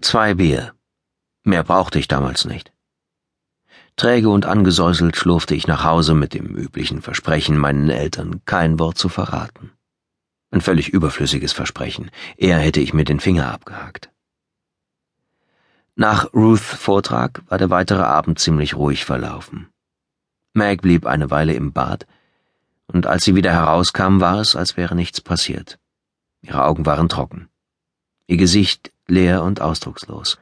Zwei Bier. Mehr brauchte ich damals nicht. Träge und angesäuselt schlurfte ich nach Hause mit dem üblichen Versprechen, meinen Eltern kein Wort zu verraten. Ein völlig überflüssiges Versprechen. Eher hätte ich mir den Finger abgehakt. Nach Ruths Vortrag war der weitere Abend ziemlich ruhig verlaufen. Meg blieb eine Weile im Bad, und als sie wieder herauskam, war es, als wäre nichts passiert. Ihre Augen waren trocken. Ihr Gesicht leer und ausdruckslos.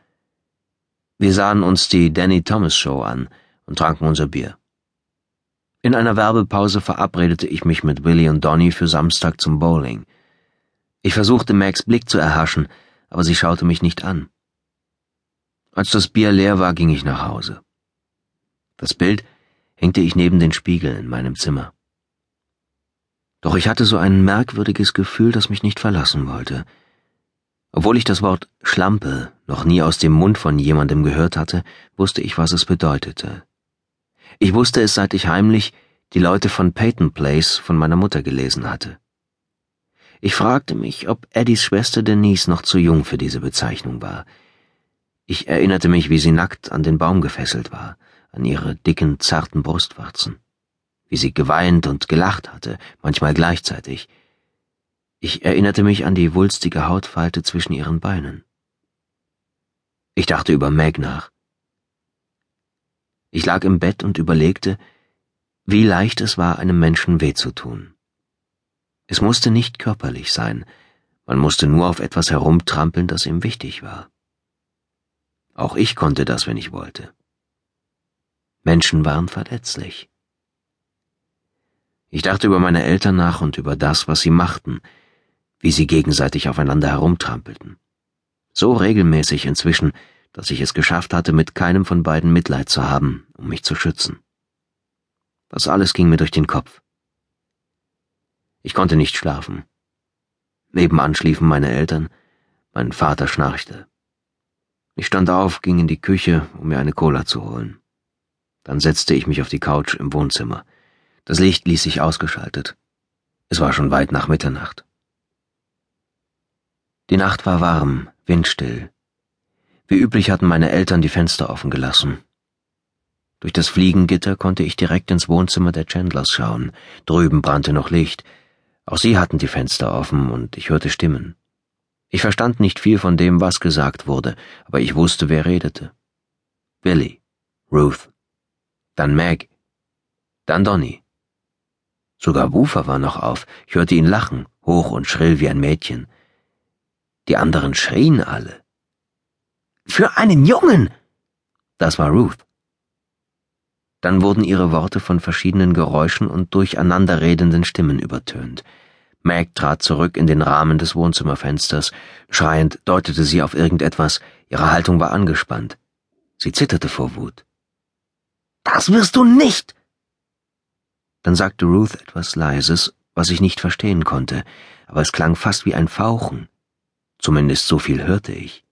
Wir sahen uns die Danny Thomas Show an und tranken unser Bier. In einer Werbepause verabredete ich mich mit Willie und Donny für Samstag zum Bowling. Ich versuchte Mags Blick zu erhaschen, aber sie schaute mich nicht an. Als das Bier leer war, ging ich nach Hause. Das Bild hängte ich neben den Spiegel in meinem Zimmer. Doch ich hatte so ein merkwürdiges Gefühl, das mich nicht verlassen wollte. Obwohl ich das Wort Schlampe noch nie aus dem Mund von jemandem gehört hatte, wusste ich, was es bedeutete. Ich wusste es, seit ich heimlich die Leute von Peyton Place von meiner Mutter gelesen hatte. Ich fragte mich, ob Eddies Schwester Denise noch zu jung für diese Bezeichnung war. Ich erinnerte mich, wie sie nackt an den Baum gefesselt war, an ihre dicken, zarten Brustwarzen, wie sie geweint und gelacht hatte, manchmal gleichzeitig, ich erinnerte mich an die wulstige Hautfalte zwischen ihren Beinen. Ich dachte über Meg nach. Ich lag im Bett und überlegte, wie leicht es war, einem Menschen weh zu tun. Es musste nicht körperlich sein, man musste nur auf etwas herumtrampeln, das ihm wichtig war. Auch ich konnte das, wenn ich wollte. Menschen waren verletzlich. Ich dachte über meine Eltern nach und über das, was sie machten, wie sie gegenseitig aufeinander herumtrampelten. So regelmäßig inzwischen, dass ich es geschafft hatte, mit keinem von beiden Mitleid zu haben, um mich zu schützen. Das alles ging mir durch den Kopf. Ich konnte nicht schlafen. Nebenan schliefen meine Eltern, mein Vater schnarchte. Ich stand auf, ging in die Küche, um mir eine Cola zu holen. Dann setzte ich mich auf die Couch im Wohnzimmer. Das Licht ließ sich ausgeschaltet. Es war schon weit nach Mitternacht. Die Nacht war warm, windstill. Wie üblich hatten meine Eltern die Fenster offen gelassen. Durch das Fliegengitter konnte ich direkt ins Wohnzimmer der Chandlers schauen. Drüben brannte noch Licht. Auch sie hatten die Fenster offen und ich hörte Stimmen. Ich verstand nicht viel von dem, was gesagt wurde, aber ich wusste, wer redete. Billy, Ruth, dann Meg, dann Donny. Sogar Woofer war noch auf. Ich hörte ihn lachen, hoch und schrill wie ein Mädchen. Die anderen schrien alle. Für einen Jungen! Das war Ruth. Dann wurden ihre Worte von verschiedenen Geräuschen und durcheinanderredenden Stimmen übertönt. Meg trat zurück in den Rahmen des Wohnzimmerfensters. Schreiend deutete sie auf irgendetwas. Ihre Haltung war angespannt. Sie zitterte vor Wut. Das wirst du nicht! Dann sagte Ruth etwas Leises, was ich nicht verstehen konnte, aber es klang fast wie ein Fauchen. Zumindest so viel hörte ich.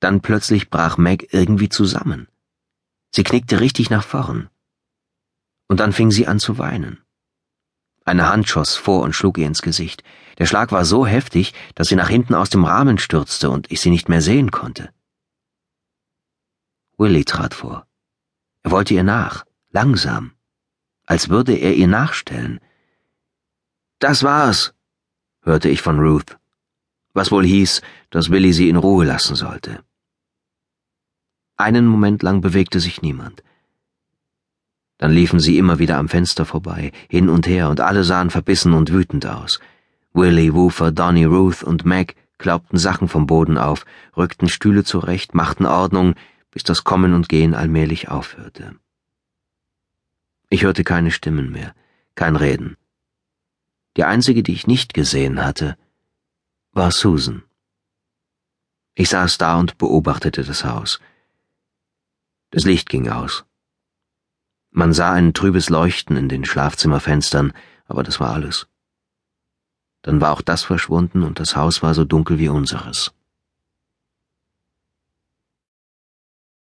Dann plötzlich brach Meg irgendwie zusammen. Sie knickte richtig nach vorn. Und dann fing sie an zu weinen. Eine Hand schoss vor und schlug ihr ins Gesicht. Der Schlag war so heftig, dass sie nach hinten aus dem Rahmen stürzte und ich sie nicht mehr sehen konnte. Willy trat vor. Er wollte ihr nach, langsam, als würde er ihr nachstellen. Das war's, hörte ich von Ruth was wohl hieß, dass Willi sie in Ruhe lassen sollte. Einen Moment lang bewegte sich niemand. Dann liefen sie immer wieder am Fenster vorbei, hin und her, und alle sahen verbissen und wütend aus. Willie, Woofer, Donny, Ruth und Meg klaubten Sachen vom Boden auf, rückten Stühle zurecht, machten Ordnung, bis das Kommen und Gehen allmählich aufhörte. Ich hörte keine Stimmen mehr, kein Reden. Die einzige, die ich nicht gesehen hatte, war Susan. Ich saß da und beobachtete das Haus. Das Licht ging aus. Man sah ein trübes Leuchten in den Schlafzimmerfenstern, aber das war alles. Dann war auch das verschwunden und das Haus war so dunkel wie unseres.